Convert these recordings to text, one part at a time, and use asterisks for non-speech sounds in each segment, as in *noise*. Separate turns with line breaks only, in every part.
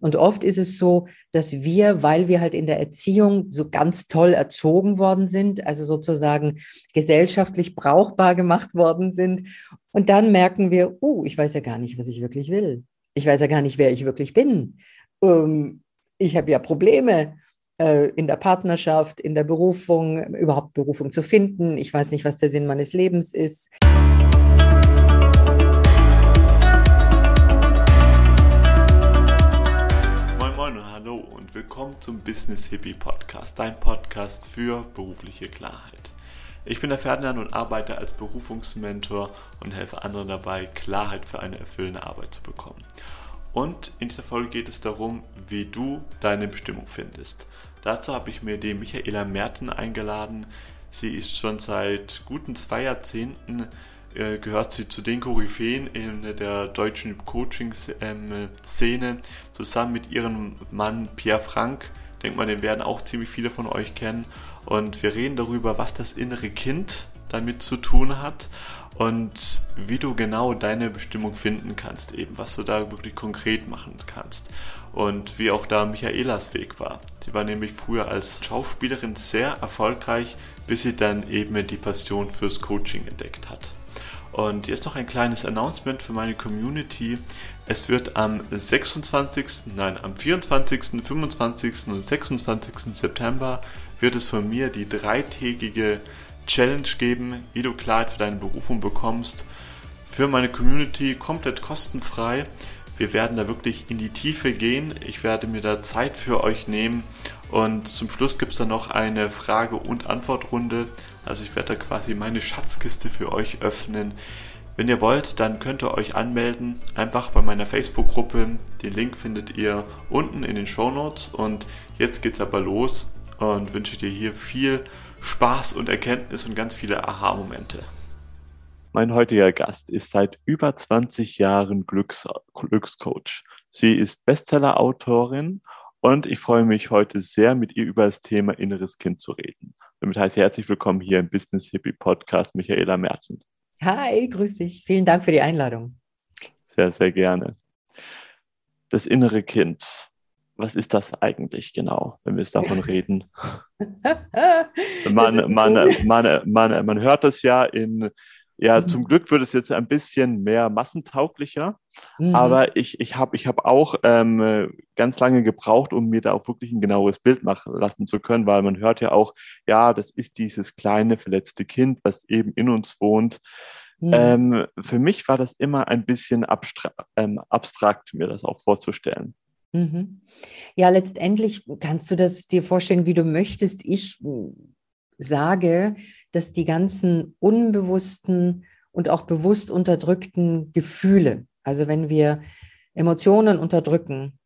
Und oft ist es so, dass wir, weil wir halt in der Erziehung so ganz toll erzogen worden sind, also sozusagen gesellschaftlich brauchbar gemacht worden sind, und dann merken wir, oh, ich weiß ja gar nicht, was ich wirklich will. Ich weiß ja gar nicht, wer ich wirklich bin. Ähm, ich habe ja Probleme äh, in der Partnerschaft, in der Berufung, überhaupt Berufung zu finden. Ich weiß nicht, was der Sinn meines Lebens ist.
Willkommen zum Business Hippie Podcast, dein Podcast für berufliche Klarheit. Ich bin der Ferdinand und arbeite als Berufungsmentor und helfe anderen dabei, Klarheit für eine erfüllende Arbeit zu bekommen. Und in dieser Folge geht es darum, wie du deine Bestimmung findest. Dazu habe ich mir die Michaela Merten eingeladen. Sie ist schon seit guten zwei Jahrzehnten äh, gehört sie zu den Koryphäen in der deutschen Coaching-Szene, zusammen mit ihrem Mann Pierre Frank. Denkt man, den werden auch ziemlich viele von euch kennen. Und wir reden darüber, was das innere Kind damit zu tun hat und wie du genau deine Bestimmung finden kannst, eben was du da wirklich konkret machen kannst. Und wie auch da Michaelas Weg war. Sie war nämlich früher als Schauspielerin sehr erfolgreich, bis sie dann eben die Passion fürs Coaching entdeckt hat. Und hier ist noch ein kleines Announcement für meine Community. Es wird am 26., nein, am 24., 25. und 26. September wird es von mir die dreitägige Challenge geben, wie du Klarheit für deine Berufung bekommst. Für meine Community komplett kostenfrei. Wir werden da wirklich in die Tiefe gehen. Ich werde mir da Zeit für euch nehmen. Und zum Schluss gibt es dann noch eine Frage- und Antwortrunde. Also ich werde da quasi meine Schatzkiste für euch öffnen. Wenn ihr wollt, dann könnt ihr euch anmelden, einfach bei meiner Facebook-Gruppe. Den Link findet ihr unten in den Show Notes. Und jetzt geht's aber los und wünsche dir hier viel Spaß und Erkenntnis und ganz viele Aha-Momente. Mein heutiger Gast ist seit über 20 Jahren Glücks Glückscoach. Sie ist Bestseller-Autorin und ich freue mich heute sehr, mit ihr über das Thema inneres Kind zu reden. Damit heißt ich herzlich willkommen hier im Business Hippie Podcast, Michaela Merzen.
Hi, grüß dich. Vielen Dank für die Einladung.
Sehr, sehr gerne. Das innere Kind. Was ist das eigentlich genau, wenn wir es davon *laughs* reden? *laughs* man, man, man, man, man hört das ja in ja, mhm. zum Glück wird es jetzt ein bisschen mehr massentauglicher, mhm. aber ich, ich habe ich hab auch ähm, ganz lange gebraucht, um mir da auch wirklich ein genaues Bild machen lassen zu können, weil man hört ja auch, ja, das ist dieses kleine verletzte Kind, was eben in uns wohnt. Mhm. Ähm, für mich war das immer ein bisschen abstra ähm, abstrakt, mir das auch vorzustellen.
Mhm. Ja, letztendlich kannst du das dir vorstellen, wie du möchtest. Ich sage, dass die ganzen unbewussten und auch bewusst unterdrückten Gefühle, also wenn wir Emotionen unterdrücken,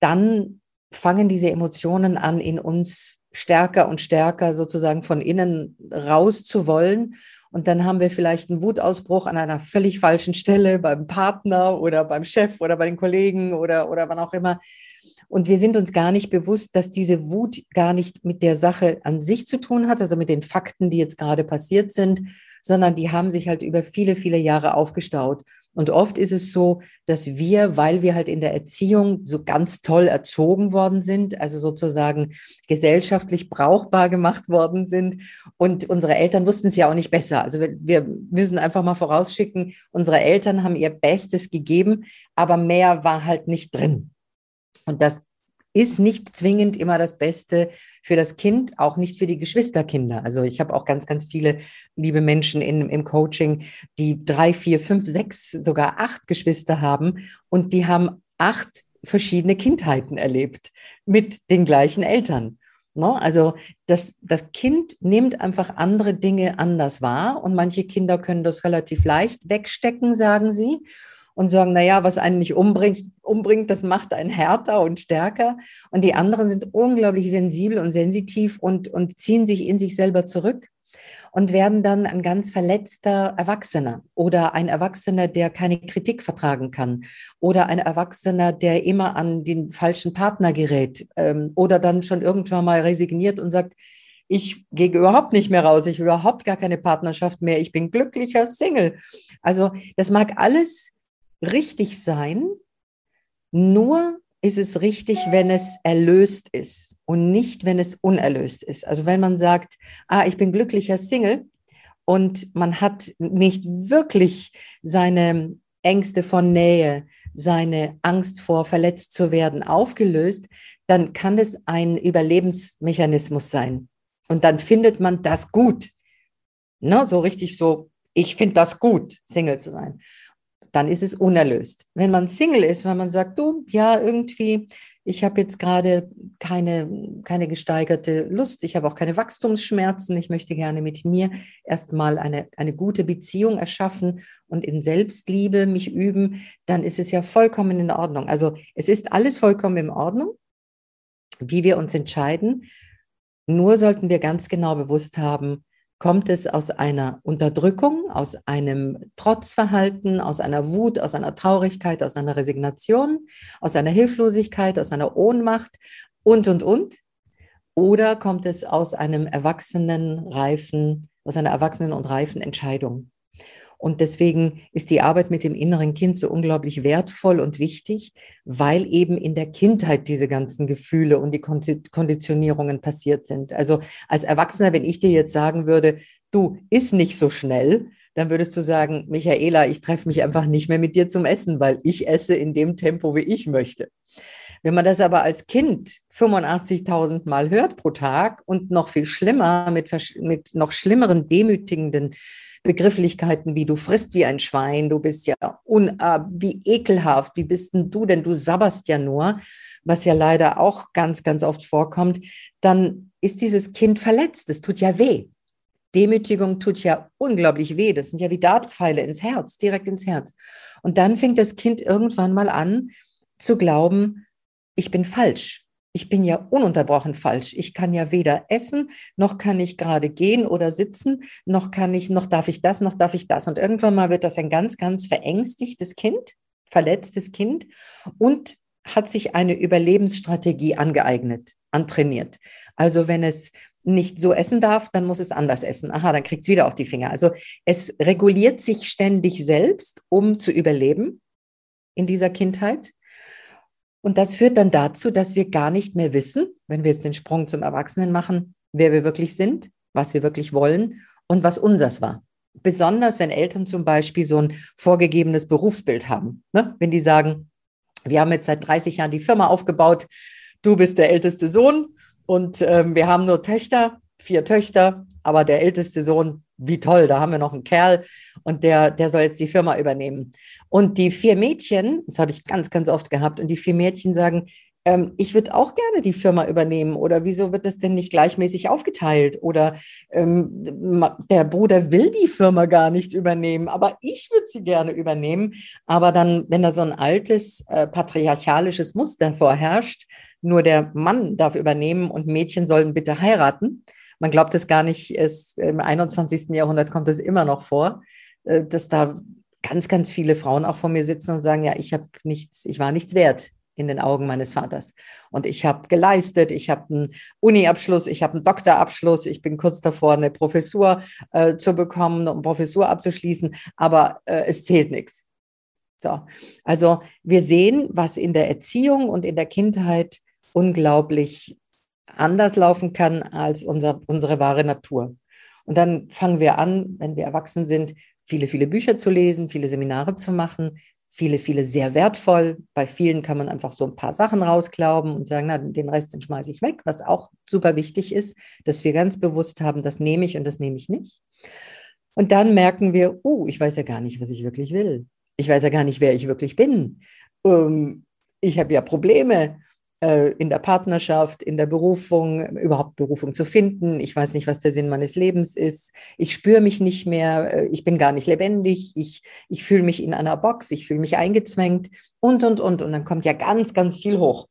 dann fangen diese Emotionen an, in uns stärker und stärker sozusagen von innen raus zu wollen. Und dann haben wir vielleicht einen Wutausbruch an einer völlig falschen Stelle beim Partner oder beim Chef oder bei den Kollegen oder, oder wann auch immer. Und wir sind uns gar nicht bewusst, dass diese Wut gar nicht mit der Sache an sich zu tun hat, also mit den Fakten, die jetzt gerade passiert sind, sondern die haben sich halt über viele, viele Jahre aufgestaut. Und oft ist es so, dass wir, weil wir halt in der Erziehung so ganz toll erzogen worden sind, also sozusagen gesellschaftlich brauchbar gemacht worden sind und unsere Eltern wussten es ja auch nicht besser. Also wir, wir müssen einfach mal vorausschicken, unsere Eltern haben ihr Bestes gegeben, aber mehr war halt nicht drin. Und das ist nicht zwingend immer das Beste für das Kind, auch nicht für die Geschwisterkinder. Also ich habe auch ganz, ganz viele liebe Menschen in, im Coaching, die drei, vier, fünf, sechs, sogar acht Geschwister haben und die haben acht verschiedene Kindheiten erlebt mit den gleichen Eltern. No? Ne? Also das, das Kind nimmt einfach andere Dinge anders wahr und manche Kinder können das relativ leicht wegstecken, sagen sie und sagen, naja, was einen nicht umbringt, umbringt, das macht einen härter und stärker. Und die anderen sind unglaublich sensibel und sensitiv und, und ziehen sich in sich selber zurück und werden dann ein ganz verletzter Erwachsener oder ein Erwachsener, der keine Kritik vertragen kann oder ein Erwachsener, der immer an den falschen Partner gerät ähm, oder dann schon irgendwann mal resigniert und sagt, ich gehe überhaupt nicht mehr raus, ich will überhaupt gar keine Partnerschaft mehr, ich bin glücklicher Single. Also das mag alles richtig sein, nur ist es richtig, wenn es erlöst ist und nicht, wenn es unerlöst ist. Also wenn man sagt, ah, ich bin glücklicher Single und man hat nicht wirklich seine Ängste von Nähe, seine Angst vor verletzt zu werden aufgelöst, dann kann es ein Überlebensmechanismus sein. Und dann findet man das gut. Ne, so richtig so, ich finde das gut, Single zu sein. Dann ist es unerlöst. Wenn man Single ist, wenn man sagt, du, ja, irgendwie, ich habe jetzt gerade keine, keine gesteigerte Lust, ich habe auch keine Wachstumsschmerzen, ich möchte gerne mit mir erstmal eine, eine gute Beziehung erschaffen und in Selbstliebe mich üben, dann ist es ja vollkommen in Ordnung. Also es ist alles vollkommen in Ordnung, wie wir uns entscheiden. Nur sollten wir ganz genau bewusst haben, kommt es aus einer Unterdrückung, aus einem Trotzverhalten, aus einer Wut, aus einer Traurigkeit, aus einer Resignation, aus einer Hilflosigkeit, aus einer Ohnmacht und, und, und? Oder kommt es aus einem erwachsenen, reifen, aus einer erwachsenen und reifen Entscheidung? Und deswegen ist die Arbeit mit dem inneren Kind so unglaublich wertvoll und wichtig, weil eben in der Kindheit diese ganzen Gefühle und die Konditionierungen passiert sind. Also als Erwachsener, wenn ich dir jetzt sagen würde, du isst nicht so schnell, dann würdest du sagen, Michaela, ich treffe mich einfach nicht mehr mit dir zum Essen, weil ich esse in dem Tempo, wie ich möchte. Wenn man das aber als Kind 85.000 Mal hört pro Tag und noch viel schlimmer mit, mit noch schlimmeren demütigenden Begrifflichkeiten wie du frisst wie ein Schwein, du bist ja un, äh, wie ekelhaft, wie bist denn du, denn du sabberst ja nur, was ja leider auch ganz, ganz oft vorkommt, dann ist dieses Kind verletzt. Es tut ja weh. Demütigung tut ja unglaublich weh. Das sind ja wie Dartpfeile ins Herz, direkt ins Herz. Und dann fängt das Kind irgendwann mal an zu glauben, ich bin falsch ich bin ja ununterbrochen falsch. Ich kann ja weder essen, noch kann ich gerade gehen oder sitzen, noch kann ich, noch darf ich das, noch darf ich das. Und irgendwann mal wird das ein ganz, ganz verängstigtes Kind, verletztes Kind und hat sich eine Überlebensstrategie angeeignet, antrainiert. Also wenn es nicht so essen darf, dann muss es anders essen. Aha, dann kriegt es wieder auf die Finger. Also es reguliert sich ständig selbst, um zu überleben in dieser Kindheit. Und das führt dann dazu, dass wir gar nicht mehr wissen, wenn wir jetzt den Sprung zum Erwachsenen machen, wer wir wirklich sind, was wir wirklich wollen und was unseres war. Besonders wenn Eltern zum Beispiel so ein vorgegebenes Berufsbild haben. Ne? Wenn die sagen, wir haben jetzt seit 30 Jahren die Firma aufgebaut, du bist der älteste Sohn und ähm, wir haben nur Töchter, vier Töchter, aber der älteste Sohn, wie toll, da haben wir noch einen Kerl und der, der soll jetzt die Firma übernehmen. Und die vier Mädchen, das habe ich ganz, ganz oft gehabt, und die vier Mädchen sagen, ähm, ich würde auch gerne die Firma übernehmen oder wieso wird das denn nicht gleichmäßig aufgeteilt oder ähm, der Bruder will die Firma gar nicht übernehmen, aber ich würde sie gerne übernehmen. Aber dann, wenn da so ein altes äh, patriarchalisches Muster vorherrscht, nur der Mann darf übernehmen und Mädchen sollen bitte heiraten, man glaubt es gar nicht, es, im 21. Jahrhundert kommt es immer noch vor, äh, dass da ganz, ganz viele Frauen auch vor mir sitzen und sagen, ja, ich habe nichts, ich war nichts wert in den Augen meines Vaters. Und ich habe geleistet, ich habe einen Uni-Abschluss, ich habe einen Doktorabschluss, ich bin kurz davor, eine Professur äh, zu bekommen, um Professur abzuschließen, aber äh, es zählt nichts. So, also wir sehen, was in der Erziehung und in der Kindheit unglaublich anders laufen kann als unser, unsere wahre Natur. Und dann fangen wir an, wenn wir erwachsen sind, viele, viele Bücher zu lesen, viele Seminare zu machen, viele, viele sehr wertvoll. Bei vielen kann man einfach so ein paar Sachen rausglauben und sagen, na, den Rest, den schmeiße ich weg, was auch super wichtig ist, dass wir ganz bewusst haben, das nehme ich und das nehme ich nicht. Und dann merken wir, oh, ich weiß ja gar nicht, was ich wirklich will. Ich weiß ja gar nicht, wer ich wirklich bin. Ähm, ich habe ja Probleme. Äh, in der Partnerschaft, in der Berufung, überhaupt Berufung zu finden. Ich weiß nicht, was der Sinn meines Lebens ist. Ich spüre mich nicht mehr. Äh, ich bin gar nicht lebendig. Ich, ich fühle mich in einer Box. Ich fühle mich eingezwängt und, und, und. Und dann kommt ja ganz, ganz viel hoch.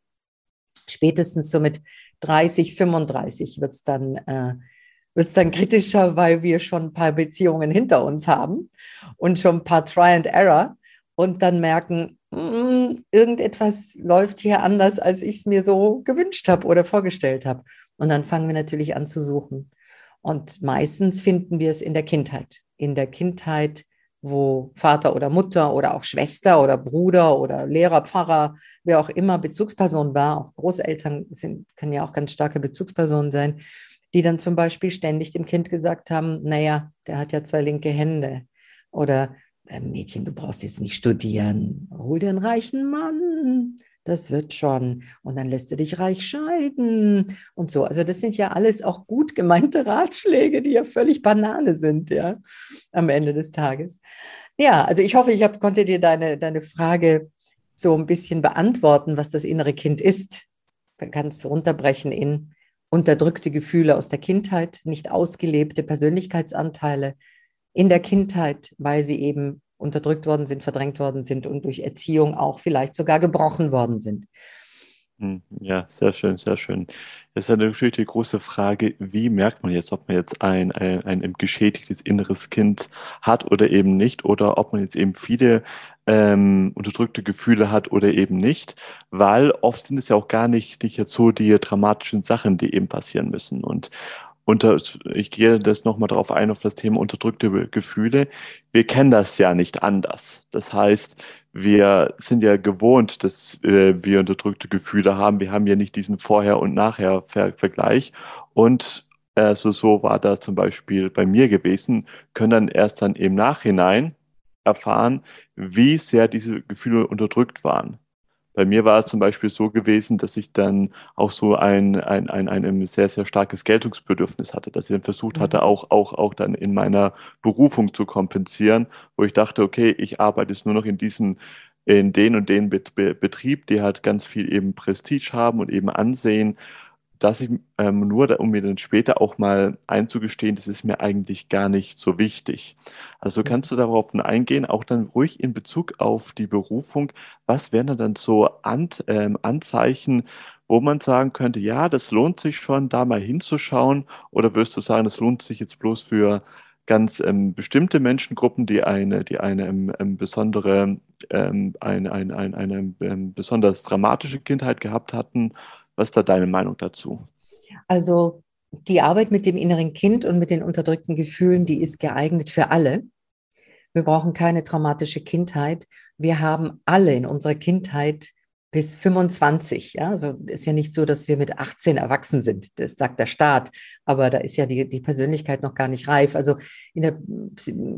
Spätestens so mit 30, 35 wird es dann, äh, dann kritischer, weil wir schon ein paar Beziehungen hinter uns haben und schon ein paar Try and Error und dann merken, irgendetwas läuft hier anders, als ich es mir so gewünscht habe oder vorgestellt habe. Und dann fangen wir natürlich an zu suchen. Und meistens finden wir es in der Kindheit. In der Kindheit wo Vater oder Mutter oder auch Schwester oder Bruder oder Lehrer, Pfarrer, wer auch immer Bezugsperson war, auch Großeltern sind, können ja auch ganz starke Bezugspersonen sein, die dann zum Beispiel ständig dem Kind gesagt haben, naja, der hat ja zwei linke Hände. Oder Mädchen, du brauchst jetzt nicht studieren, hol dir einen reichen Mann das wird schon. Und dann lässt du dich reich scheiden und so. Also das sind ja alles auch gut gemeinte *laughs* Ratschläge, die ja völlig Banane sind, ja, am Ende des Tages. Ja, also ich hoffe, ich hab, konnte dir deine, deine Frage so ein bisschen beantworten, was das innere Kind ist. Man kann es runterbrechen in unterdrückte Gefühle aus der Kindheit, nicht ausgelebte Persönlichkeitsanteile in der Kindheit, weil sie eben unterdrückt worden sind, verdrängt worden sind und durch Erziehung auch vielleicht sogar gebrochen worden sind.
Hm, ja, sehr schön, sehr schön. Das ist natürlich die große Frage, wie merkt man jetzt, ob man jetzt ein, ein, ein geschädigtes inneres Kind hat oder eben nicht, oder ob man jetzt eben viele ähm, unterdrückte Gefühle hat oder eben nicht, weil oft sind es ja auch gar nicht, nicht jetzt so die dramatischen Sachen, die eben passieren müssen. Und unter, ich gehe das nochmal darauf ein, auf das Thema unterdrückte Gefühle. Wir kennen das ja nicht anders. Das heißt, wir sind ja gewohnt, dass äh, wir unterdrückte Gefühle haben. Wir haben ja nicht diesen Vorher- und Nachher-Vergleich. Und also so war das zum Beispiel bei mir gewesen, können dann erst dann im Nachhinein erfahren, wie sehr diese Gefühle unterdrückt waren. Bei mir war es zum Beispiel so gewesen, dass ich dann auch so ein, ein, ein, ein sehr, sehr starkes Geltungsbedürfnis hatte, dass ich dann versucht hatte, mhm. auch, auch, auch dann in meiner Berufung zu kompensieren, wo ich dachte, okay, ich arbeite jetzt nur noch in diesen in den und den Betrieb, die halt ganz viel eben Prestige haben und eben Ansehen dass ich ähm, nur, um mir dann später auch mal einzugestehen, das ist mir eigentlich gar nicht so wichtig. Also mhm. kannst du darauf eingehen, auch dann ruhig in Bezug auf die Berufung, was wären dann so An ähm, Anzeichen, wo man sagen könnte, ja, das lohnt sich schon, da mal hinzuschauen, oder wirst du sagen, das lohnt sich jetzt bloß für ganz ähm, bestimmte Menschengruppen, die eine, die eine ähm, ähm besondere, ähm, eine, eine, eine, eine besonders dramatische Kindheit gehabt hatten was ist da deine Meinung dazu?
Also die Arbeit mit dem inneren Kind und mit den unterdrückten Gefühlen, die ist geeignet für alle. Wir brauchen keine traumatische Kindheit. Wir haben alle in unserer Kindheit bis 25. Ja? Also ist ja nicht so, dass wir mit 18 erwachsen sind. Das sagt der Staat. Aber da ist ja die, die Persönlichkeit noch gar nicht reif. Also in der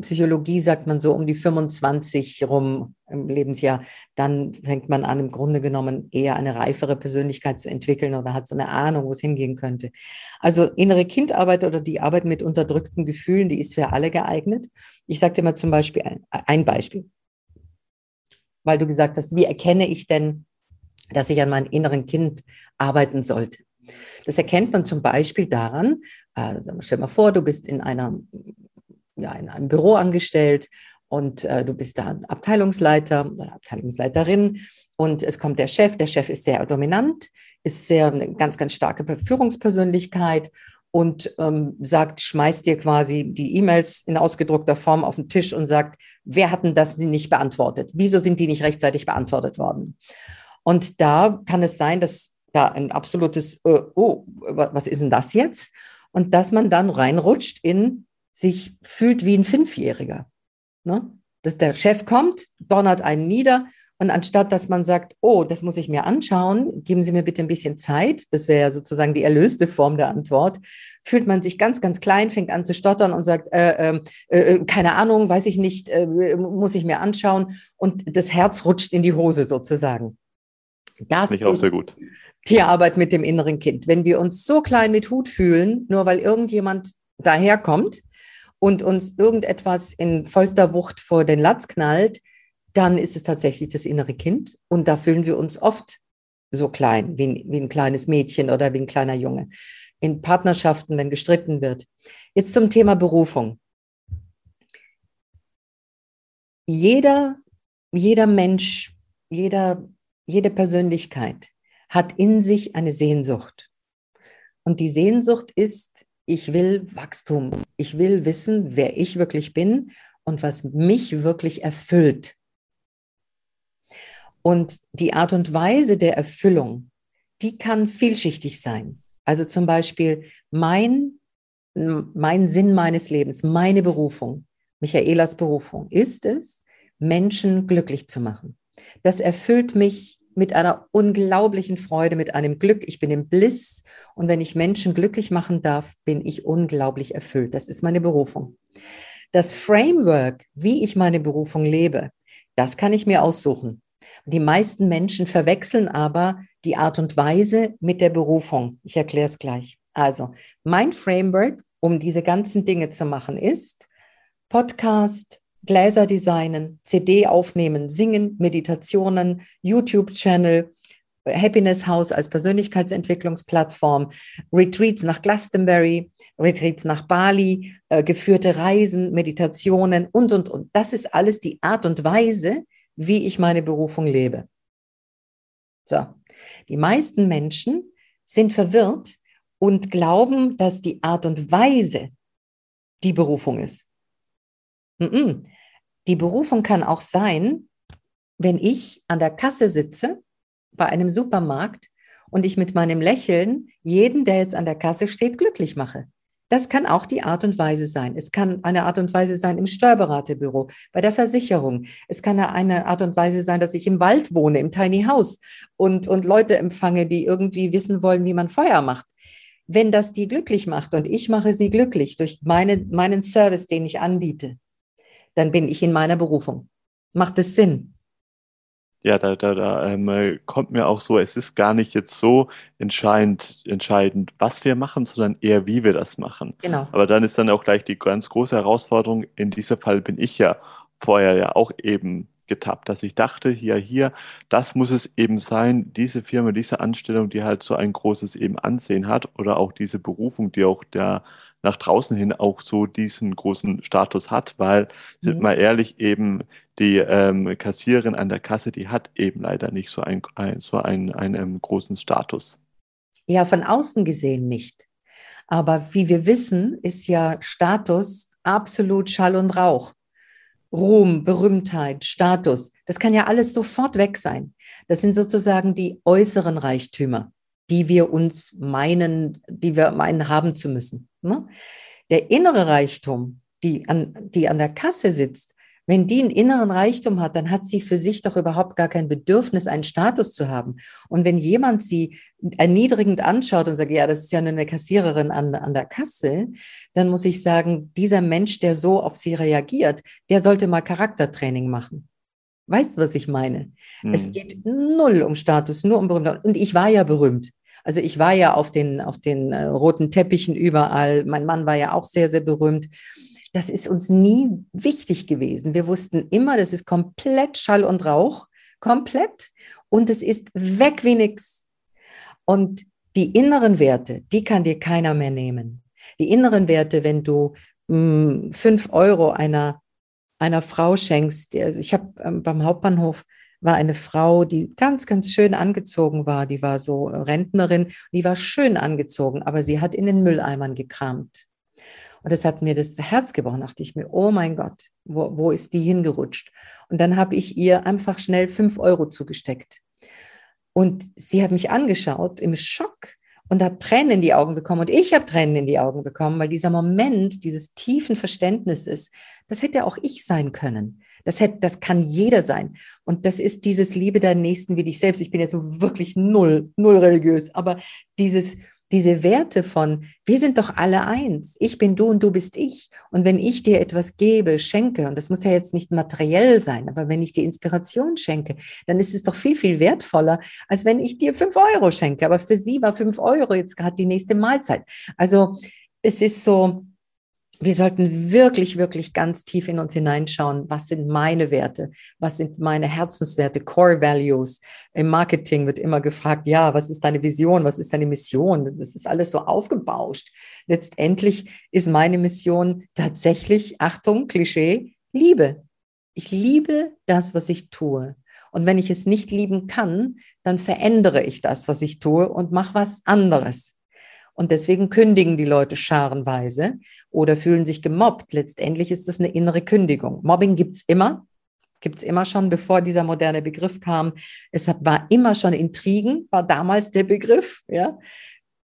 Psychologie sagt man so um die 25 rum im Lebensjahr. Dann fängt man an, im Grunde genommen eher eine reifere Persönlichkeit zu entwickeln oder hat so eine Ahnung, wo es hingehen könnte. Also innere Kindarbeit oder die Arbeit mit unterdrückten Gefühlen, die ist für alle geeignet. Ich dir mal zum Beispiel ein, ein Beispiel weil du gesagt hast, wie erkenne ich denn dass ich an meinem inneren Kind arbeiten sollte. Das erkennt man zum Beispiel daran, äh, stell mal vor, du bist in, einer, ja, in einem Büro angestellt und äh, du bist da Abteilungsleiter oder Abteilungsleiterin und es kommt der Chef. Der Chef ist sehr dominant, ist sehr eine ganz, ganz starke Führungspersönlichkeit und ähm, sagt, schmeißt dir quasi die E-Mails in ausgedruckter Form auf den Tisch und sagt, wer hat denn das nicht beantwortet? Wieso sind die nicht rechtzeitig beantwortet worden? Und da kann es sein, dass da ein absolutes, äh, oh, was ist denn das jetzt? Und dass man dann reinrutscht in sich fühlt wie ein Fünfjähriger. Ne? Dass der Chef kommt, donnert einen nieder und anstatt dass man sagt, oh, das muss ich mir anschauen, geben Sie mir bitte ein bisschen Zeit, das wäre ja sozusagen die erlöste Form der Antwort, fühlt man sich ganz, ganz klein, fängt an zu stottern und sagt, äh, ähm, äh, äh, keine Ahnung, weiß ich nicht, äh, muss ich mir anschauen. Und das Herz rutscht in die Hose sozusagen. Das
ich auch sehr gut.
Tierarbeit mit dem inneren Kind. Wenn wir uns so klein mit Hut fühlen, nur weil irgendjemand daherkommt und uns irgendetwas in vollster Wucht vor den Latz knallt, dann ist es tatsächlich das innere Kind. Und da fühlen wir uns oft so klein, wie, wie ein kleines Mädchen oder wie ein kleiner Junge. In Partnerschaften, wenn gestritten wird. Jetzt zum Thema Berufung. Jeder, jeder Mensch, jeder jede Persönlichkeit hat in sich eine Sehnsucht. Und die Sehnsucht ist, ich will Wachstum. Ich will wissen, wer ich wirklich bin und was mich wirklich erfüllt. Und die Art und Weise der Erfüllung, die kann vielschichtig sein. Also zum Beispiel mein, mein Sinn meines Lebens, meine Berufung. Michaelas Berufung, ist es, Menschen glücklich zu machen. Das erfüllt mich mit einer unglaublichen Freude, mit einem Glück. Ich bin im Bliss und wenn ich Menschen glücklich machen darf, bin ich unglaublich erfüllt. Das ist meine Berufung. Das Framework, wie ich meine Berufung lebe, das kann ich mir aussuchen. Die meisten Menschen verwechseln aber die Art und Weise mit der Berufung. Ich erkläre es gleich. Also, mein Framework, um diese ganzen Dinge zu machen, ist Podcast, Gläser designen, CD aufnehmen, singen, Meditationen, YouTube-Channel, Happiness House als Persönlichkeitsentwicklungsplattform, Retreats nach Glastonbury, Retreats nach Bali, äh, geführte Reisen, Meditationen und, und, und. Das ist alles die Art und Weise, wie ich meine Berufung lebe. So, die meisten Menschen sind verwirrt und glauben, dass die Art und Weise die Berufung ist. Die Berufung kann auch sein, wenn ich an der Kasse sitze bei einem Supermarkt und ich mit meinem Lächeln jeden, der jetzt an der Kasse steht, glücklich mache. Das kann auch die Art und Weise sein. Es kann eine Art und Weise sein im Steuerberaterbüro, bei der Versicherung. Es kann eine Art und Weise sein, dass ich im Wald wohne, im Tiny House und, und Leute empfange, die irgendwie wissen wollen, wie man Feuer macht. Wenn das die glücklich macht und ich mache sie glücklich durch meine, meinen Service, den ich anbiete, dann bin ich in meiner Berufung. Macht es Sinn?
ja, da, da, da ähm, kommt mir auch so, es ist gar nicht jetzt so entscheidend, entscheidend, was wir machen, sondern eher, wie wir das machen.
Genau.
Aber dann ist dann auch gleich die ganz große Herausforderung, in diesem Fall bin ich ja vorher ja auch eben getappt, dass ich dachte, hier, hier, das muss es eben sein, diese Firma, diese Anstellung, die halt so ein großes eben Ansehen hat oder auch diese Berufung, die auch der nach draußen hin auch so diesen großen Status hat, weil, sind mhm. wir ehrlich, eben die ähm, Kassiererin an der Kasse, die hat eben leider nicht so, ein, ein so einen, einen großen Status.
Ja, von außen gesehen nicht. Aber wie wir wissen, ist ja Status absolut Schall und Rauch. Ruhm, Berühmtheit, Status, das kann ja alles sofort weg sein. Das sind sozusagen die äußeren Reichtümer, die wir uns meinen, die wir meinen haben zu müssen. Ne? Der innere Reichtum, die an, die an der Kasse sitzt, wenn die einen inneren Reichtum hat, dann hat sie für sich doch überhaupt gar kein Bedürfnis, einen Status zu haben. Und wenn jemand sie erniedrigend anschaut und sagt, ja, das ist ja nur eine Kassiererin an, an der Kasse, dann muss ich sagen, dieser Mensch, der so auf sie reagiert, der sollte mal Charaktertraining machen. Weißt du, was ich meine? Hm. Es geht null um Status, nur um Berühmtheit. Und ich war ja berühmt. Also ich war ja auf den, auf den äh, roten Teppichen überall. Mein Mann war ja auch sehr, sehr berühmt. Das ist uns nie wichtig gewesen. Wir wussten immer, das ist komplett Schall und Rauch, komplett. Und es ist weg wie nix. Und die inneren Werte, die kann dir keiner mehr nehmen. Die inneren Werte, wenn du mh, hm, fünf Euro einer, einer Frau schenkst, also ich habe ähm, beim Hauptbahnhof war eine Frau, die ganz, ganz schön angezogen war. Die war so äh, Rentnerin, die war schön angezogen, aber sie hat in den Mülleimern gekramt. Und das hat mir das Herz gebrochen. Da dachte ich mir, oh mein Gott, wo, wo ist die hingerutscht? Und dann habe ich ihr einfach schnell fünf Euro zugesteckt. Und sie hat mich angeschaut im Schock und hat Tränen in die Augen bekommen. Und ich habe Tränen in die Augen bekommen, weil dieser Moment dieses tiefen Verständnisses, das hätte auch ich sein können. Das, hätte, das kann jeder sein. Und das ist dieses Liebe der Nächsten wie dich selbst. Ich bin ja so wirklich null, null religiös, aber dieses, diese Werte von, wir sind doch alle eins. Ich bin du und du bist ich. Und wenn ich dir etwas gebe, schenke, und das muss ja jetzt nicht materiell sein, aber wenn ich dir Inspiration schenke, dann ist es doch viel, viel wertvoller, als wenn ich dir fünf Euro schenke. Aber für sie war fünf Euro jetzt gerade die nächste Mahlzeit. Also es ist so, wir sollten wirklich, wirklich ganz tief in uns hineinschauen, was sind meine Werte, was sind meine Herzenswerte, Core Values. Im Marketing wird immer gefragt, ja, was ist deine Vision, was ist deine Mission? Das ist alles so aufgebauscht. Letztendlich ist meine Mission tatsächlich, Achtung, Klischee, Liebe. Ich liebe das, was ich tue. Und wenn ich es nicht lieben kann, dann verändere ich das, was ich tue und mache was anderes. Und deswegen kündigen die Leute scharenweise oder fühlen sich gemobbt. Letztendlich ist das eine innere Kündigung. Mobbing gibt's immer, gibt's immer schon, bevor dieser moderne Begriff kam. Es war immer schon Intrigen, war damals der Begriff. Ja?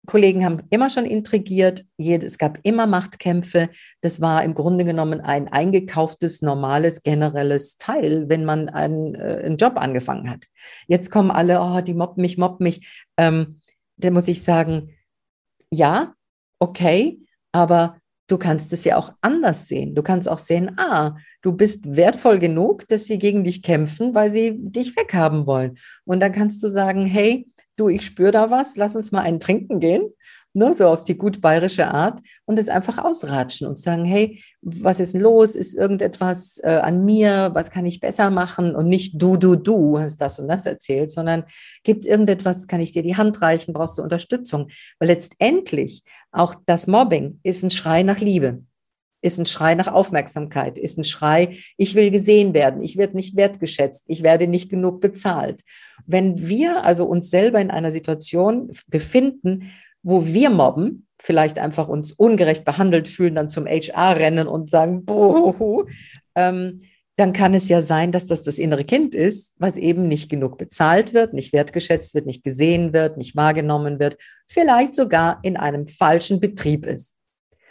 Kollegen haben immer schon intrigiert, es gab immer Machtkämpfe. Das war im Grunde genommen ein eingekauftes, normales, generelles Teil, wenn man einen, äh, einen Job angefangen hat. Jetzt kommen alle, oh, die mobben mich, mobben mich. Ähm, da muss ich sagen, ja, okay, aber du kannst es ja auch anders sehen. Du kannst auch sehen, ah, du bist wertvoll genug, dass sie gegen dich kämpfen, weil sie dich weghaben wollen. Und dann kannst du sagen, hey, du, ich spüre da was, lass uns mal einen trinken gehen ne, so auf die gut bayerische Art und es einfach ausratschen und sagen, hey, was ist los? Ist irgendetwas äh, an mir? Was kann ich besser machen? Und nicht du, du, du hast das und das erzählt, sondern gibt es irgendetwas, kann ich dir die Hand reichen? Brauchst du Unterstützung? Weil letztendlich auch das Mobbing ist ein Schrei nach Liebe ist ein Schrei nach Aufmerksamkeit, ist ein Schrei, ich will gesehen werden, ich werde nicht wertgeschätzt, ich werde nicht genug bezahlt. Wenn wir also uns selber in einer Situation befinden, wo wir mobben, vielleicht einfach uns ungerecht behandelt fühlen, dann zum HR rennen und sagen, bohu, ähm, dann kann es ja sein, dass das das innere Kind ist, was eben nicht genug bezahlt wird, nicht wertgeschätzt wird, nicht gesehen wird, nicht wahrgenommen wird, vielleicht sogar in einem falschen Betrieb ist.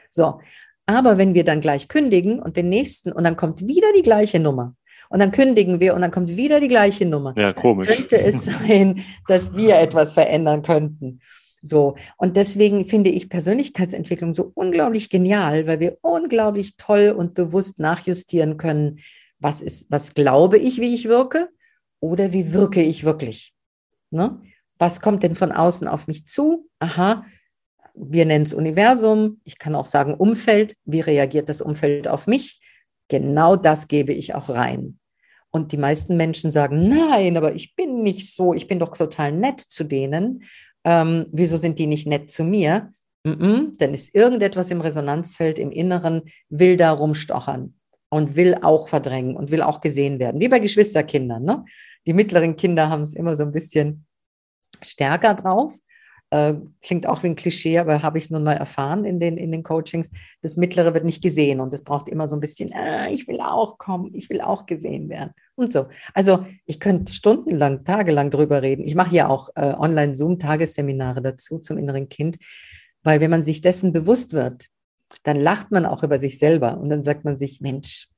So, aber wenn wir dann gleich kündigen und den nächsten und dann kommt wieder die gleiche Nummer und dann kündigen wir und dann kommt wieder die gleiche Nummer,
ja, komisch.
könnte es *laughs* sein, dass wir etwas verändern könnten. So. Und deswegen finde ich Persönlichkeitsentwicklung so unglaublich genial, weil wir unglaublich toll und bewusst nachjustieren können, was ist, was glaube ich, wie ich wirke oder wie wirke ich wirklich. Ne? Was kommt denn von außen auf mich zu? Aha, wir nennen es Universum. Ich kann auch sagen Umfeld. Wie reagiert das Umfeld auf mich? Genau das gebe ich auch rein. Und die meisten Menschen sagen, nein, aber ich bin nicht so, ich bin doch total nett zu denen ähm, wieso sind die nicht nett zu mir? Mm -mm, dann ist irgendetwas im Resonanzfeld im Inneren, will da rumstochern und will auch verdrängen und will auch gesehen werden, wie bei Geschwisterkindern. Ne? Die mittleren Kinder haben es immer so ein bisschen stärker drauf. Äh, klingt auch wie ein Klischee, aber habe ich nun mal erfahren in den, in den Coachings. Das Mittlere wird nicht gesehen und es braucht immer so ein bisschen, äh, ich will auch kommen, ich will auch gesehen werden und so. Also ich könnte stundenlang, tagelang drüber reden. Ich mache ja auch äh, Online-Zoom-Tagesseminare dazu zum inneren Kind, weil wenn man sich dessen bewusst wird, dann lacht man auch über sich selber und dann sagt man sich, Mensch,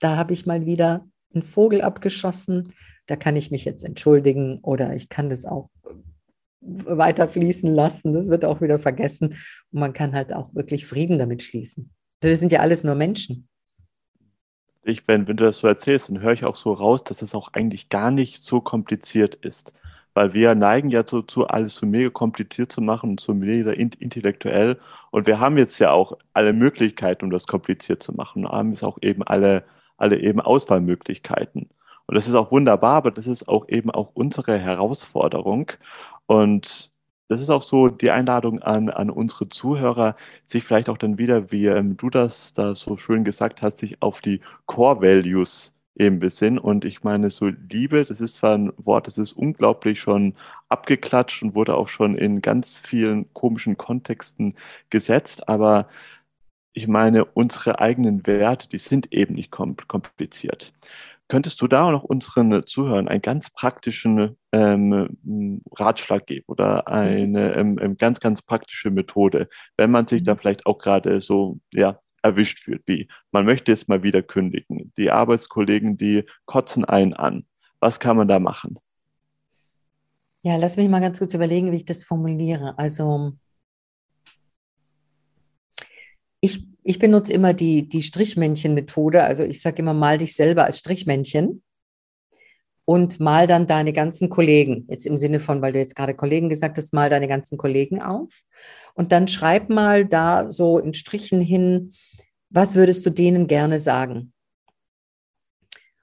da habe ich mal wieder einen Vogel abgeschossen, da kann ich mich jetzt entschuldigen oder ich kann das auch weiter fließen lassen. Das wird auch wieder vergessen. Und man kann halt auch wirklich Frieden damit schließen. Wir sind ja alles nur Menschen.
Ich, wenn, wenn du das so erzählst, dann höre ich auch so raus, dass es auch eigentlich gar nicht so kompliziert ist. Weil wir neigen ja dazu, alles so mega kompliziert zu machen und so mega intellektuell. Und wir haben jetzt ja auch alle Möglichkeiten, um das kompliziert zu machen. Wir haben jetzt auch eben alle, alle eben Auswahlmöglichkeiten. Und das ist auch wunderbar, aber das ist auch eben auch unsere Herausforderung. Und das ist auch so die Einladung an, an unsere Zuhörer, sich vielleicht auch dann wieder, wie ähm, du das da so schön gesagt hast, sich auf die Core Values eben besinnen. Und ich meine, so Liebe, das ist zwar ein Wort, das ist unglaublich schon abgeklatscht und wurde auch schon in ganz vielen komischen Kontexten gesetzt, aber ich meine, unsere eigenen Werte, die sind eben nicht kompliziert. Könntest du da noch unseren Zuhörern einen ganz praktischen ähm, Ratschlag geben oder eine mhm. ähm, ganz, ganz praktische Methode, wenn man sich da mhm. vielleicht auch gerade so ja, erwischt fühlt, wie man möchte jetzt mal wieder kündigen, die Arbeitskollegen, die kotzen einen an. Was kann man da machen?
Ja, lass mich mal ganz kurz überlegen, wie ich das formuliere. Also ich ich benutze immer die, die Strichmännchen-Methode. Also ich sage immer, mal dich selber als Strichmännchen und mal dann deine ganzen Kollegen. Jetzt im Sinne von, weil du jetzt gerade Kollegen gesagt hast, mal deine ganzen Kollegen auf. Und dann schreib mal da so in Strichen hin, was würdest du denen gerne sagen?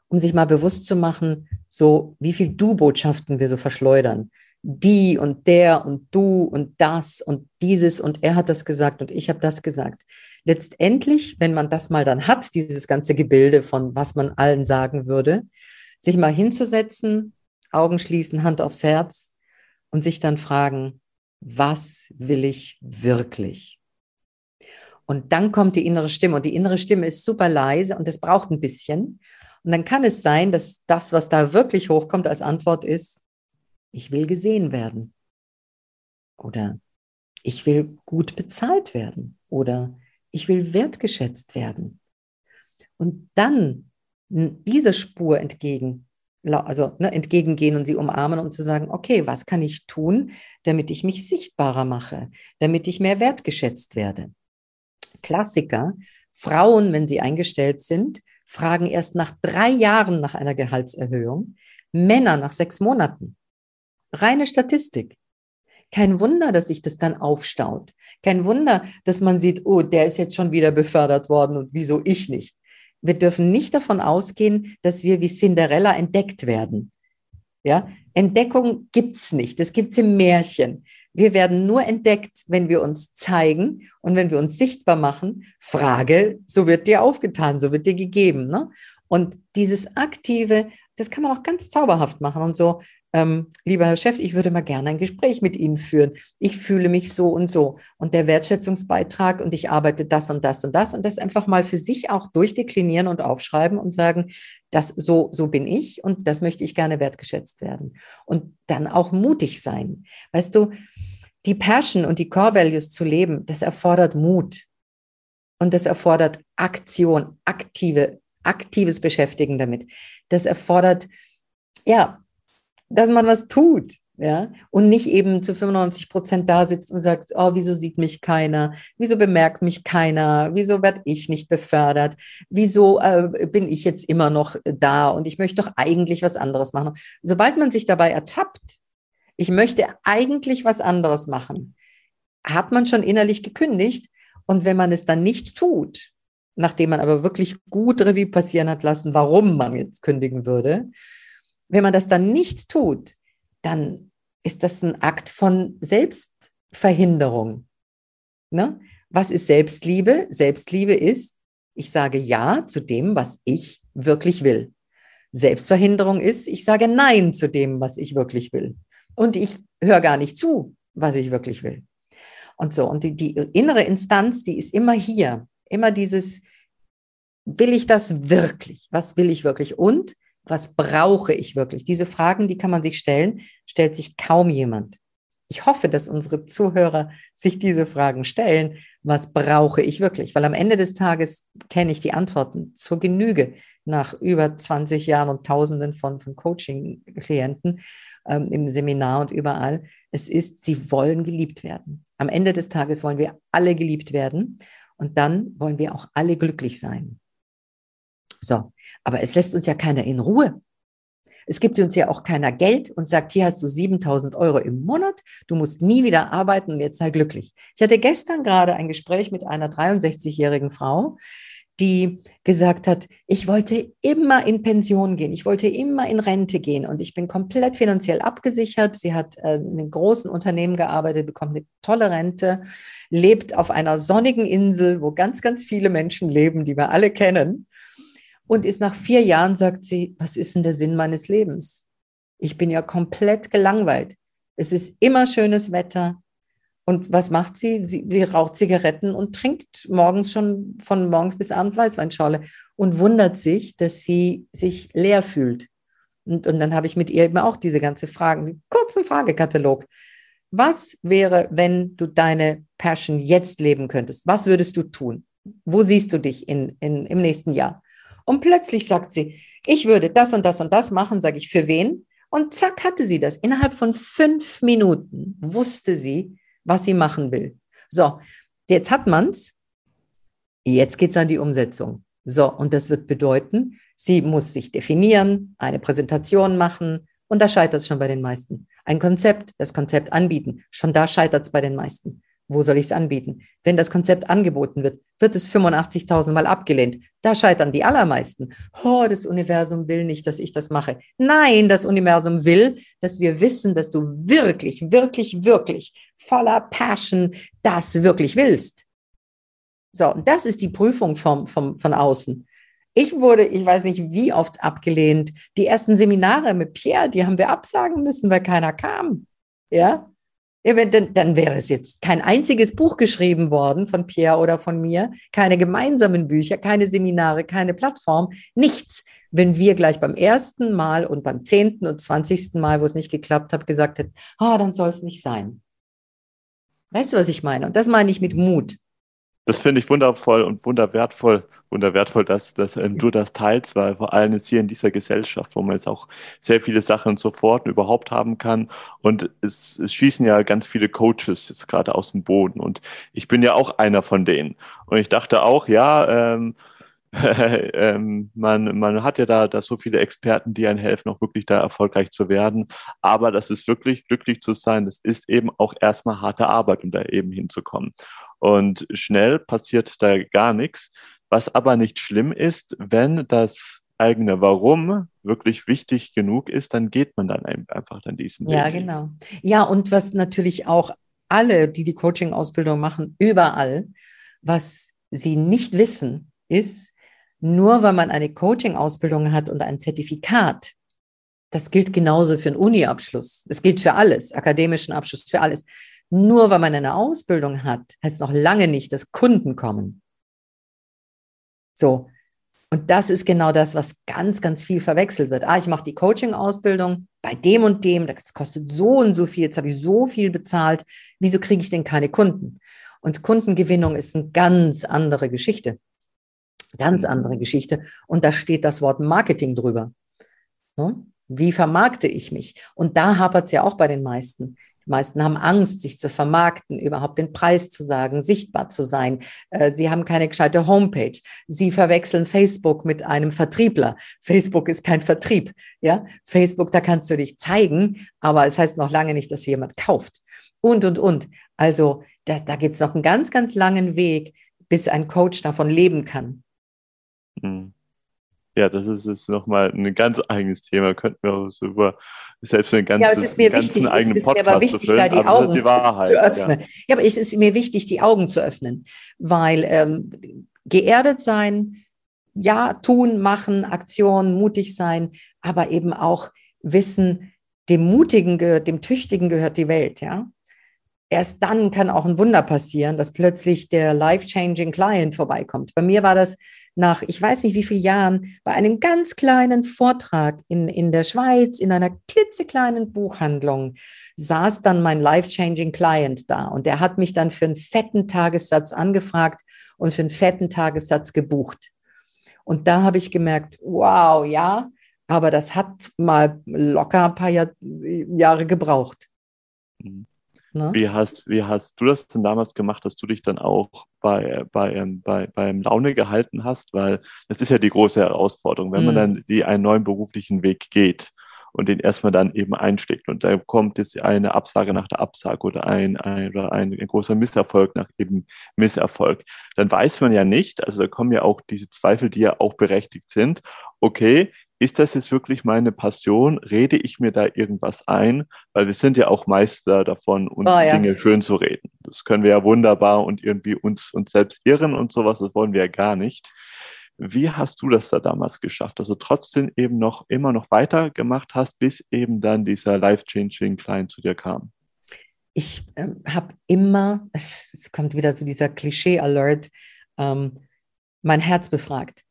Um sich mal bewusst zu machen, so wie viel Du-Botschaften wir so verschleudern die und der und du und das und dieses und er hat das gesagt und ich habe das gesagt. Letztendlich, wenn man das mal dann hat, dieses ganze Gebilde von was man allen sagen würde, sich mal hinzusetzen, Augen schließen, Hand aufs Herz und sich dann fragen, was will ich wirklich? Und dann kommt die innere Stimme und die innere Stimme ist super leise und es braucht ein bisschen. Und dann kann es sein, dass das, was da wirklich hochkommt als Antwort ist, ich will gesehen werden. Oder ich will gut bezahlt werden oder ich will wertgeschätzt werden. Und dann dieser Spur entgegen, also ne, entgegengehen und sie umarmen und zu sagen, okay, was kann ich tun, damit ich mich sichtbarer mache, damit ich mehr wertgeschätzt werde. Klassiker, Frauen, wenn sie eingestellt sind, fragen erst nach drei Jahren nach einer Gehaltserhöhung, Männer nach sechs Monaten. Reine Statistik. Kein Wunder, dass sich das dann aufstaut. Kein Wunder, dass man sieht, oh, der ist jetzt schon wieder befördert worden und wieso ich nicht. Wir dürfen nicht davon ausgehen, dass wir wie Cinderella entdeckt werden. Ja, Entdeckung gibt's nicht. Das gibt's im Märchen. Wir werden nur entdeckt, wenn wir uns zeigen und wenn wir uns sichtbar machen. Frage, so wird dir aufgetan, so wird dir gegeben. Ne? Und dieses aktive, das kann man auch ganz zauberhaft machen und so ähm, lieber Herr Chef, ich würde mal gerne ein Gespräch mit Ihnen führen. Ich fühle mich so und so. Und der Wertschätzungsbeitrag und ich arbeite das und das und das und das einfach mal für sich auch durchdeklinieren und aufschreiben und sagen, das so, so bin ich und das möchte ich gerne wertgeschätzt werden. Und dann auch mutig sein. Weißt du, die Passion und die Core Values zu leben, das erfordert Mut. Und das erfordert Aktion, aktive, aktives Beschäftigen damit. Das erfordert, ja, dass man was tut. Ja, und nicht eben zu 95 Prozent da sitzt und sagt, oh, wieso sieht mich keiner? Wieso bemerkt mich keiner? Wieso werde ich nicht befördert? Wieso äh, bin ich jetzt immer noch da und ich möchte doch eigentlich was anderes machen? Sobald man sich dabei ertappt, ich möchte eigentlich was anderes machen, hat man schon innerlich gekündigt. Und wenn man es dann nicht tut, nachdem man aber wirklich gut Revue passieren hat lassen, warum man jetzt kündigen würde, wenn man das dann nicht tut, dann ist das ein Akt von Selbstverhinderung. Ne? Was ist Selbstliebe? Selbstliebe ist, ich sage Ja zu dem, was ich wirklich will. Selbstverhinderung ist, ich sage Nein zu dem, was ich wirklich will. Und ich höre gar nicht zu, was ich wirklich will. Und so, und die, die innere Instanz, die ist immer hier. Immer dieses, will ich das wirklich? Was will ich wirklich? Und was brauche ich wirklich? Diese Fragen, die kann man sich stellen, stellt sich kaum jemand. Ich hoffe, dass unsere Zuhörer sich diese Fragen stellen. Was brauche ich wirklich? Weil am Ende des Tages kenne ich die Antworten zur Genüge nach über 20 Jahren und Tausenden von, von Coaching-Klienten ähm, im Seminar und überall. Es ist, sie wollen geliebt werden. Am Ende des Tages wollen wir alle geliebt werden und dann wollen wir auch alle glücklich sein. So, aber es lässt uns ja keiner in Ruhe. Es gibt uns ja auch keiner Geld und sagt, hier hast du 7000 Euro im Monat, du musst nie wieder arbeiten und jetzt sei glücklich. Ich hatte gestern gerade ein Gespräch mit einer 63-jährigen Frau, die gesagt hat, ich wollte immer in Pension gehen, ich wollte immer in Rente gehen und ich bin komplett finanziell abgesichert. Sie hat äh, in einem großen Unternehmen gearbeitet, bekommt eine tolle Rente, lebt auf einer sonnigen Insel, wo ganz, ganz viele Menschen leben, die wir alle kennen und ist nach vier Jahren, sagt sie, was ist denn der Sinn meines Lebens? Ich bin ja komplett gelangweilt. Es ist immer schönes Wetter. Und was macht sie? Sie, sie raucht Zigaretten und trinkt morgens schon von morgens bis abends Weißweinschorle und wundert sich, dass sie sich leer fühlt. Und, und dann habe ich mit ihr eben auch diese ganze Fragen, kurzen Fragekatalog. Was wäre, wenn du deine Passion jetzt leben könntest? Was würdest du tun? Wo siehst du dich in, in, im nächsten Jahr? Und plötzlich sagt sie, ich würde das und das und das machen, sage ich, für wen? Und zack, hatte sie das. Innerhalb von fünf Minuten wusste sie, was sie machen will. So, jetzt hat man's. Jetzt geht's an die Umsetzung. So, und das wird bedeuten, sie muss sich definieren, eine Präsentation machen. Und da scheitert es schon bei den meisten. Ein Konzept, das Konzept anbieten. Schon da scheitert es bei den meisten. Wo soll ich es anbieten? Wenn das Konzept angeboten wird, wird es 85.000 Mal abgelehnt. Da scheitern die allermeisten. Oh, das Universum will nicht, dass ich das mache. Nein, das Universum will, dass wir wissen, dass du wirklich, wirklich, wirklich voller Passion das wirklich willst. So, das ist die Prüfung vom, vom, von außen. Ich wurde, ich weiß nicht wie oft abgelehnt. Die ersten Seminare mit Pierre, die haben wir absagen müssen, weil keiner kam. Ja, ja, wenn, dann, dann wäre es jetzt kein einziges Buch geschrieben worden von Pierre oder von mir, keine gemeinsamen Bücher, keine Seminare, keine Plattform, nichts. Wenn wir gleich beim ersten Mal und beim zehnten und zwanzigsten Mal, wo es nicht geklappt hat, gesagt hätten, ah, dann soll es nicht sein. Weißt du, was ich meine? Und das meine ich mit Mut.
Das finde ich wundervoll und wunderwertvoll, wunderwertvoll, dass, dass ähm, du das teilst, weil vor allem jetzt hier in dieser Gesellschaft, wo man jetzt auch sehr viele Sachen sofort überhaupt haben kann und es, es schießen ja ganz viele Coaches jetzt gerade aus dem Boden und ich bin ja auch einer von denen und ich dachte auch, ja, ähm, *laughs* ähm, man, man hat ja da, da so viele Experten, die einem helfen, auch wirklich da erfolgreich zu werden. Aber das ist wirklich glücklich zu sein, das ist eben auch erstmal harte Arbeit, um da eben hinzukommen. Und schnell passiert da gar nichts, was aber nicht schlimm ist, wenn das eigene Warum wirklich wichtig genug ist, dann geht man dann einfach dann diesen
Weg. Ja, genau. Ja, und was natürlich auch alle, die die Coaching-Ausbildung machen, überall, was sie nicht wissen, ist, nur weil man eine Coaching-Ausbildung hat und ein Zertifikat, das gilt genauso für einen Uni-Abschluss. Es gilt für alles, akademischen Abschluss, für alles. Nur weil man eine Ausbildung hat, heißt noch lange nicht, dass Kunden kommen. So. Und das ist genau das, was ganz, ganz viel verwechselt wird. Ah, ich mache die Coaching-Ausbildung bei dem und dem, das kostet so und so viel, jetzt habe ich so viel bezahlt. Wieso kriege ich denn keine Kunden? Und Kundengewinnung ist eine ganz andere Geschichte. Ganz andere Geschichte. Und da steht das Wort Marketing drüber. Hm? Wie vermarkte ich mich? Und da hapert es ja auch bei den meisten. Die meisten haben Angst, sich zu vermarkten, überhaupt den Preis zu sagen, sichtbar zu sein. Äh, sie haben keine gescheite Homepage. Sie verwechseln Facebook mit einem Vertriebler. Facebook ist kein Vertrieb. Ja, Facebook, da kannst du dich zeigen, aber es heißt noch lange nicht, dass jemand kauft. Und, und, und. Also, das, da gibt es noch einen ganz, ganz langen Weg, bis ein Coach davon leben kann.
Mhm. Ja, das ist, ist nochmal ein ganz eigenes Thema. Könnten wir auch so über selbst einen ganzen, ja, es ist mir wichtig, es ist Podcast mir aber wichtig,
füllen, da die Augen die Wahrheit, zu öffnen. Ja. ja. aber es ist mir wichtig, die Augen zu öffnen, weil ähm, geerdet sein, ja, tun, machen, Aktion, mutig sein, aber eben auch wissen, dem Mutigen gehört, dem Tüchtigen gehört die Welt, ja. Erst dann kann auch ein Wunder passieren, dass plötzlich der life-changing Client vorbeikommt. Bei mir war das nach, ich weiß nicht wie vielen Jahren, bei einem ganz kleinen Vortrag in, in der Schweiz, in einer klitzekleinen Buchhandlung, saß dann mein life-changing Client da. Und der hat mich dann für einen fetten Tagessatz angefragt und für einen fetten Tagessatz gebucht. Und da habe ich gemerkt, wow, ja, aber das hat mal locker ein paar Jahr, Jahre gebraucht.
Mhm. Ne? Wie, hast, wie hast du das denn damals gemacht, dass du dich dann auch bei, bei, ähm, bei, beim Laune gehalten hast? Weil das ist ja die große Herausforderung, wenn mhm. man dann die einen neuen beruflichen Weg geht und den erstmal dann eben einschlägt und da kommt jetzt eine Absage nach der Absage oder ein, ein, oder ein, ein großer Misserfolg nach eben Misserfolg, dann weiß man ja nicht, also da kommen ja auch diese Zweifel, die ja auch berechtigt sind, okay, ist das jetzt wirklich meine Passion? Rede ich mir da irgendwas ein? Weil wir sind ja auch Meister davon, uns oh, ja. Dinge schön zu reden. Das können wir ja wunderbar und irgendwie uns, uns selbst irren und sowas, das wollen wir ja gar nicht. Wie hast du das da damals geschafft, dass du trotzdem eben noch immer noch weitergemacht hast, bis eben dann dieser life-changing Client zu dir kam?
Ich äh, habe immer, es, es, kommt wieder so dieser Klischee-Alert, ähm, mein Herz befragt.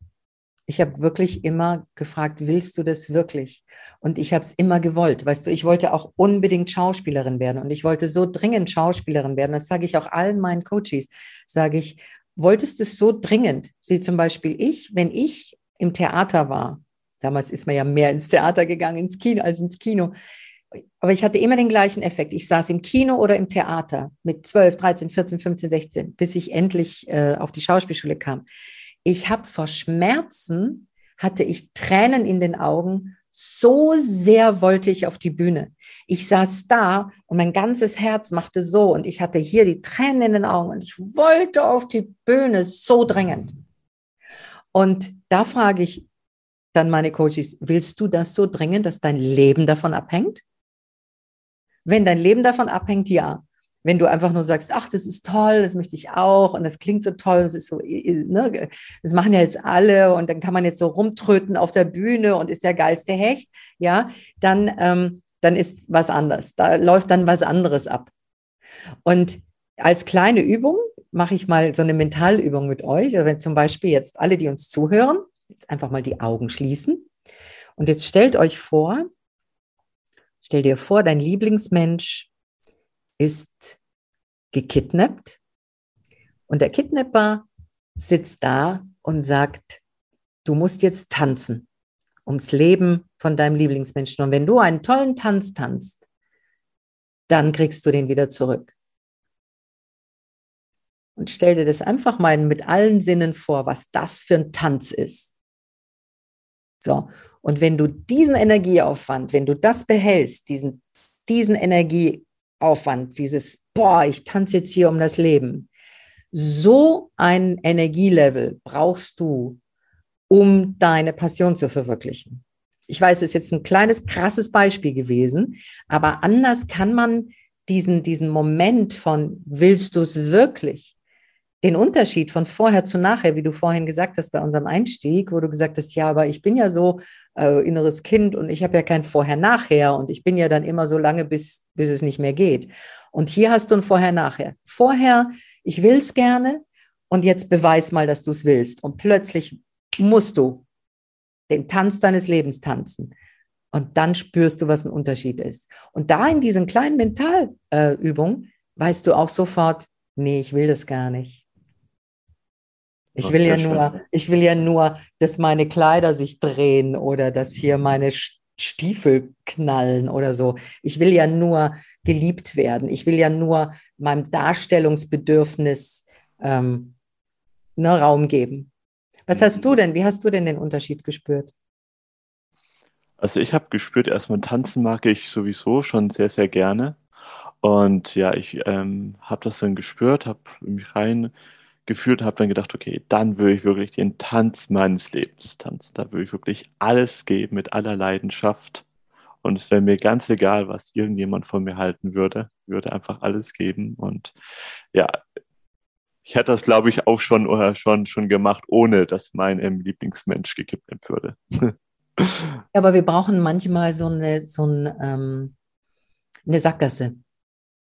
Ich habe wirklich immer gefragt, willst du das wirklich? Und ich habe es immer gewollt. Weißt du, ich wollte auch unbedingt Schauspielerin werden und ich wollte so dringend Schauspielerin werden. Das sage ich auch allen meinen Coaches. Sage ich, wolltest du es so dringend? Wie zum Beispiel ich, wenn ich im Theater war. Damals ist man ja mehr ins Theater gegangen, ins Kino als ins Kino. Aber ich hatte immer den gleichen Effekt. Ich saß im Kino oder im Theater mit 12, 13, 14, 15, 16, bis ich endlich äh, auf die Schauspielschule kam ich habe vor Schmerzen, hatte ich Tränen in den Augen, so sehr wollte ich auf die Bühne. Ich saß da und mein ganzes Herz machte so und ich hatte hier die Tränen in den Augen und ich wollte auf die Bühne so dringend. Und da frage ich dann meine Coaches, willst du das so dringend, dass dein Leben davon abhängt? Wenn dein Leben davon abhängt, ja wenn du einfach nur sagst, ach, das ist toll, das möchte ich auch und das klingt so toll, das ist so, ne, das machen ja jetzt alle und dann kann man jetzt so rumtröten auf der Bühne und ist der geilste Hecht, ja, dann, ähm, dann ist was anderes. Da läuft dann was anderes ab. Und als kleine Übung mache ich mal so eine Mentalübung mit euch. Also wenn zum Beispiel jetzt alle, die uns zuhören, jetzt einfach mal die Augen schließen. Und jetzt stellt euch vor, stell dir vor, dein Lieblingsmensch ist gekidnappt und der Kidnapper sitzt da und sagt, du musst jetzt tanzen ums Leben von deinem Lieblingsmenschen. Und wenn du einen tollen Tanz tanzt, dann kriegst du den wieder zurück. Und stell dir das einfach mal mit allen Sinnen vor, was das für ein Tanz ist. So, und wenn du diesen Energieaufwand, wenn du das behältst, diesen, diesen Energieaufwand, dieses, boah, ich tanze jetzt hier um das Leben, so ein Energielevel brauchst du, um deine Passion zu verwirklichen. Ich weiß, es ist jetzt ein kleines, krasses Beispiel gewesen, aber anders kann man diesen, diesen Moment von, willst du es wirklich? Den Unterschied von vorher zu nachher, wie du vorhin gesagt hast bei unserem Einstieg, wo du gesagt hast, ja, aber ich bin ja so äh, inneres Kind und ich habe ja kein Vorher-Nachher und ich bin ja dann immer so lange, bis, bis es nicht mehr geht. Und hier hast du ein Vorher-Nachher. Vorher, ich will es gerne und jetzt beweis mal, dass du es willst. Und plötzlich musst du den Tanz deines Lebens tanzen. Und dann spürst du, was ein Unterschied ist. Und da in diesen kleinen Mentalübungen äh, weißt du auch sofort, nee, ich will das gar nicht. Ich will ja nur, ich will ja nur, dass meine Kleider sich drehen oder dass hier meine Stiefel knallen oder so. Ich will ja nur geliebt werden. Ich will ja nur meinem Darstellungsbedürfnis ähm, ne, Raum geben. Was hast du denn? Wie hast du denn den Unterschied gespürt?
Also ich habe gespürt, erstmal tanzen mag ich sowieso schon sehr, sehr gerne. Und ja, ich ähm, habe das dann gespürt, habe mich rein gefühlt habe dann gedacht, okay, dann würde ich wirklich den Tanz meines Lebens tanzen. Da würde ich wirklich alles geben mit aller Leidenschaft. Und es wäre mir ganz egal, was irgendjemand von mir halten würde. Ich würde einfach alles geben. Und ja, ich hätte das, glaube ich, auch schon oder schon, schon gemacht, ohne dass mein ähm, Lieblingsmensch gekidnappt würde. *laughs*
Aber wir brauchen manchmal so eine, so ein, ähm, eine Sackgasse.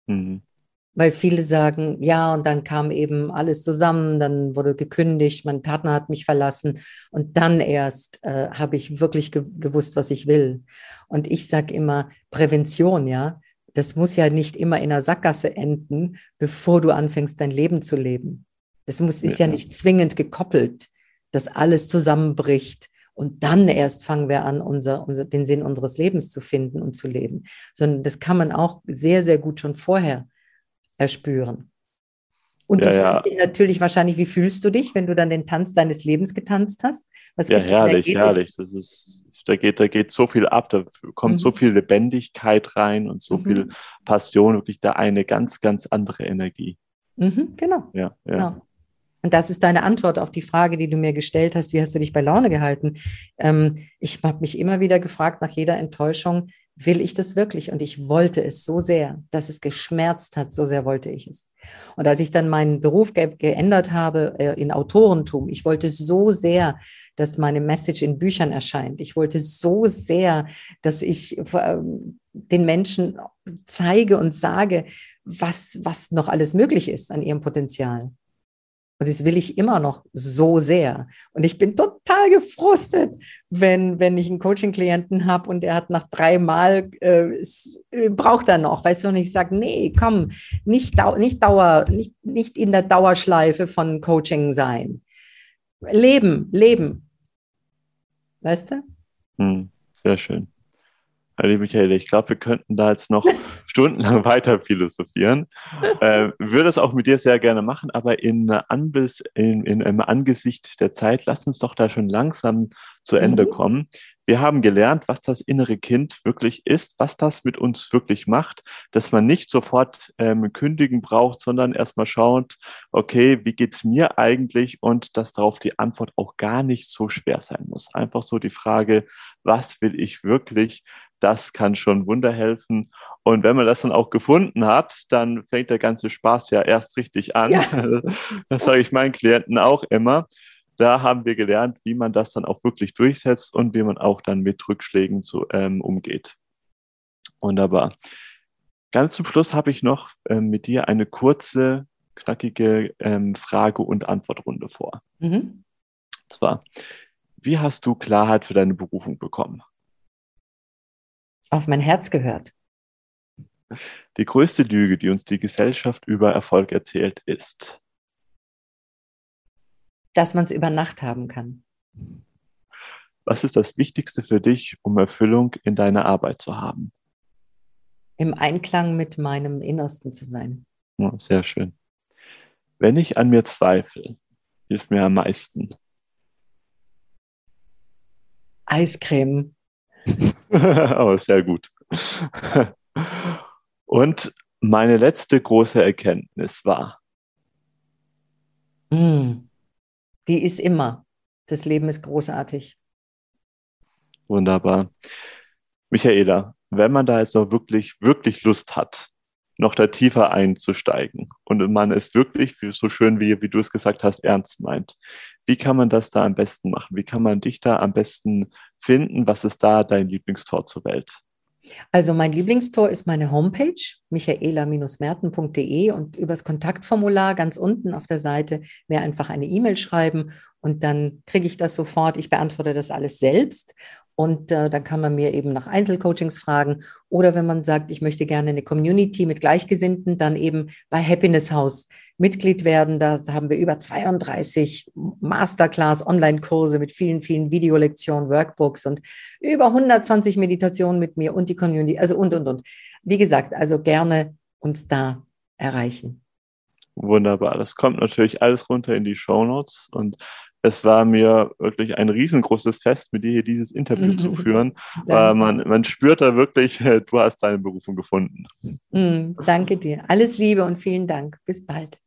Mhm weil viele sagen, ja, und dann kam eben alles zusammen, dann wurde gekündigt, mein Partner hat mich verlassen und dann erst äh, habe ich wirklich ge gewusst, was ich will. Und ich sage immer, Prävention, ja, das muss ja nicht immer in der Sackgasse enden, bevor du anfängst, dein Leben zu leben. Das muss, ist ja nicht zwingend gekoppelt, dass alles zusammenbricht. Und dann erst fangen wir an, unser, unser, den Sinn unseres Lebens zu finden und zu leben. Sondern das kann man auch sehr, sehr gut schon vorher erspüren. Und ja, du fühlst ja. dich natürlich wahrscheinlich, wie fühlst du dich, wenn du dann den Tanz deines Lebens getanzt hast?
Was ja, herrlich, herrlich. Das ist, da geht, da geht so viel ab, da kommt mhm. so viel Lebendigkeit rein und so mhm. viel Passion, wirklich da eine ganz, ganz andere Energie.
Mhm, genau. Ja, ja. Genau. Und das ist deine Antwort auf die Frage, die du mir gestellt hast, wie hast du dich bei Laune gehalten? Ähm, ich habe mich immer wieder gefragt, nach jeder Enttäuschung, will ich das wirklich? Und ich wollte es so sehr, dass es geschmerzt hat, so sehr wollte ich es. Und als ich dann meinen Beruf ge geändert habe äh, in Autorentum, ich wollte so sehr, dass meine Message in Büchern erscheint. Ich wollte so sehr, dass ich äh, den Menschen zeige und sage, was, was noch alles möglich ist an ihrem Potenzial. Und das will ich immer noch so sehr. Und ich bin total gefrustet, wenn, wenn ich einen Coaching-Klienten habe und der hat nach dreimal, äh, äh, braucht er noch, weißt du, und ich sage, nee, komm, nicht, nicht, Dauer, nicht, nicht in der Dauerschleife von Coaching sein. Leben, leben. Weißt du?
Hm, sehr schön. Liebe Michael, ich glaube, wir könnten da jetzt noch *laughs* stundenlang weiter philosophieren. *laughs* Äh, würde es auch mit dir sehr gerne machen, aber in, Anbiss, in, in, im Angesicht der Zeit, lass uns doch da schon langsam zu Ende mhm. kommen. Wir haben gelernt, was das innere Kind wirklich ist, was das mit uns wirklich macht, dass man nicht sofort ähm, kündigen braucht, sondern erstmal schaut, okay, wie geht's mir eigentlich und dass darauf die Antwort auch gar nicht so schwer sein muss. Einfach so die Frage, was will ich wirklich? Das kann schon Wunder helfen. Und wenn man das dann auch gefunden hat, dann fängt der ganze Spaß ja erst richtig an. Ja. *laughs* Das sage ich meinen Klienten auch immer. Da haben wir gelernt, wie man das dann auch wirklich durchsetzt und wie man auch dann mit Rückschlägen zu, ähm, umgeht. Wunderbar. Ganz zum Schluss habe ich noch ähm, mit dir eine kurze, knackige ähm, Frage- und Antwortrunde vor. Mhm. Und zwar, wie hast du Klarheit für deine Berufung bekommen?
Auf mein Herz gehört.
Die größte Lüge, die uns die Gesellschaft über Erfolg erzählt, ist,
dass man es über Nacht haben kann.
Was ist das Wichtigste für dich, um Erfüllung in deiner Arbeit zu haben?
Im Einklang mit meinem Innersten zu sein.
Oh, sehr schön. Wenn ich an mir zweifle, hilft mir am meisten.
Eiscreme. *laughs*
oh, sehr gut. Und meine letzte große Erkenntnis war.
Mm, die ist immer. Das Leben ist großartig.
Wunderbar. Michaela, wenn man da jetzt noch wirklich, wirklich Lust hat, noch da tiefer einzusteigen und man es wirklich so schön, wie, wie du es gesagt hast, ernst meint, wie kann man das da am besten machen? Wie kann man dich da am besten finden? Was ist da dein Lieblingstor zur Welt?
Also mein Lieblingstor ist meine Homepage, michaela-merten.de und übers Kontaktformular ganz unten auf der Seite mir einfach eine E-Mail schreiben und dann kriege ich das sofort. Ich beantworte das alles selbst und äh, dann kann man mir eben nach Einzelcoachings fragen. Oder wenn man sagt, ich möchte gerne eine Community mit Gleichgesinnten, dann eben bei Happiness House Mitglied werden. Da haben wir über 32 Masterclass Online-Kurse mit vielen, vielen Videolektionen, Workbooks und über 120 Meditationen mit mir und die Community. Also und, und, und. Wie gesagt, also gerne uns da erreichen.
Wunderbar. Das kommt natürlich alles runter in die Show Notes und es war mir wirklich ein riesengroßes Fest, mit dir hier dieses Interview zu führen. *laughs* Weil man, man spürt da wirklich, *laughs* du hast deine Berufung gefunden.
Mm, danke dir. Alles Liebe und vielen Dank. Bis bald.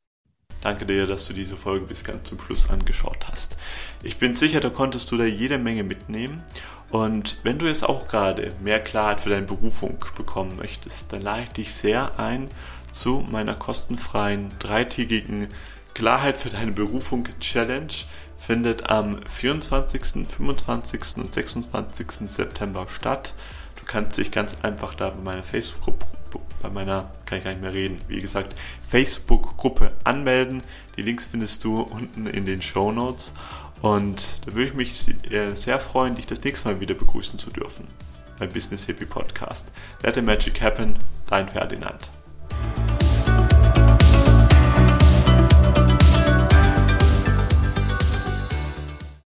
Danke dir, dass du diese Folge bis ganz zum Schluss angeschaut hast. Ich bin sicher, da konntest du da jede Menge mitnehmen. Und wenn du jetzt auch gerade mehr Klarheit für deine Berufung bekommen möchtest, dann lade ich dich sehr ein zu meiner kostenfreien dreitägigen Klarheit für deine Berufung Challenge findet am 24., 25. und 26. September statt. Du kannst dich ganz einfach da bei meiner Facebook-Gruppe, bei meiner, kann ich gar nicht mehr reden, wie gesagt, Facebook-Gruppe anmelden. Die Links findest du unten in den Show Notes. Und da würde ich mich sehr freuen, dich das nächste Mal wieder begrüßen zu dürfen beim Business Hippie Podcast. Let the Magic Happen, dein Ferdinand.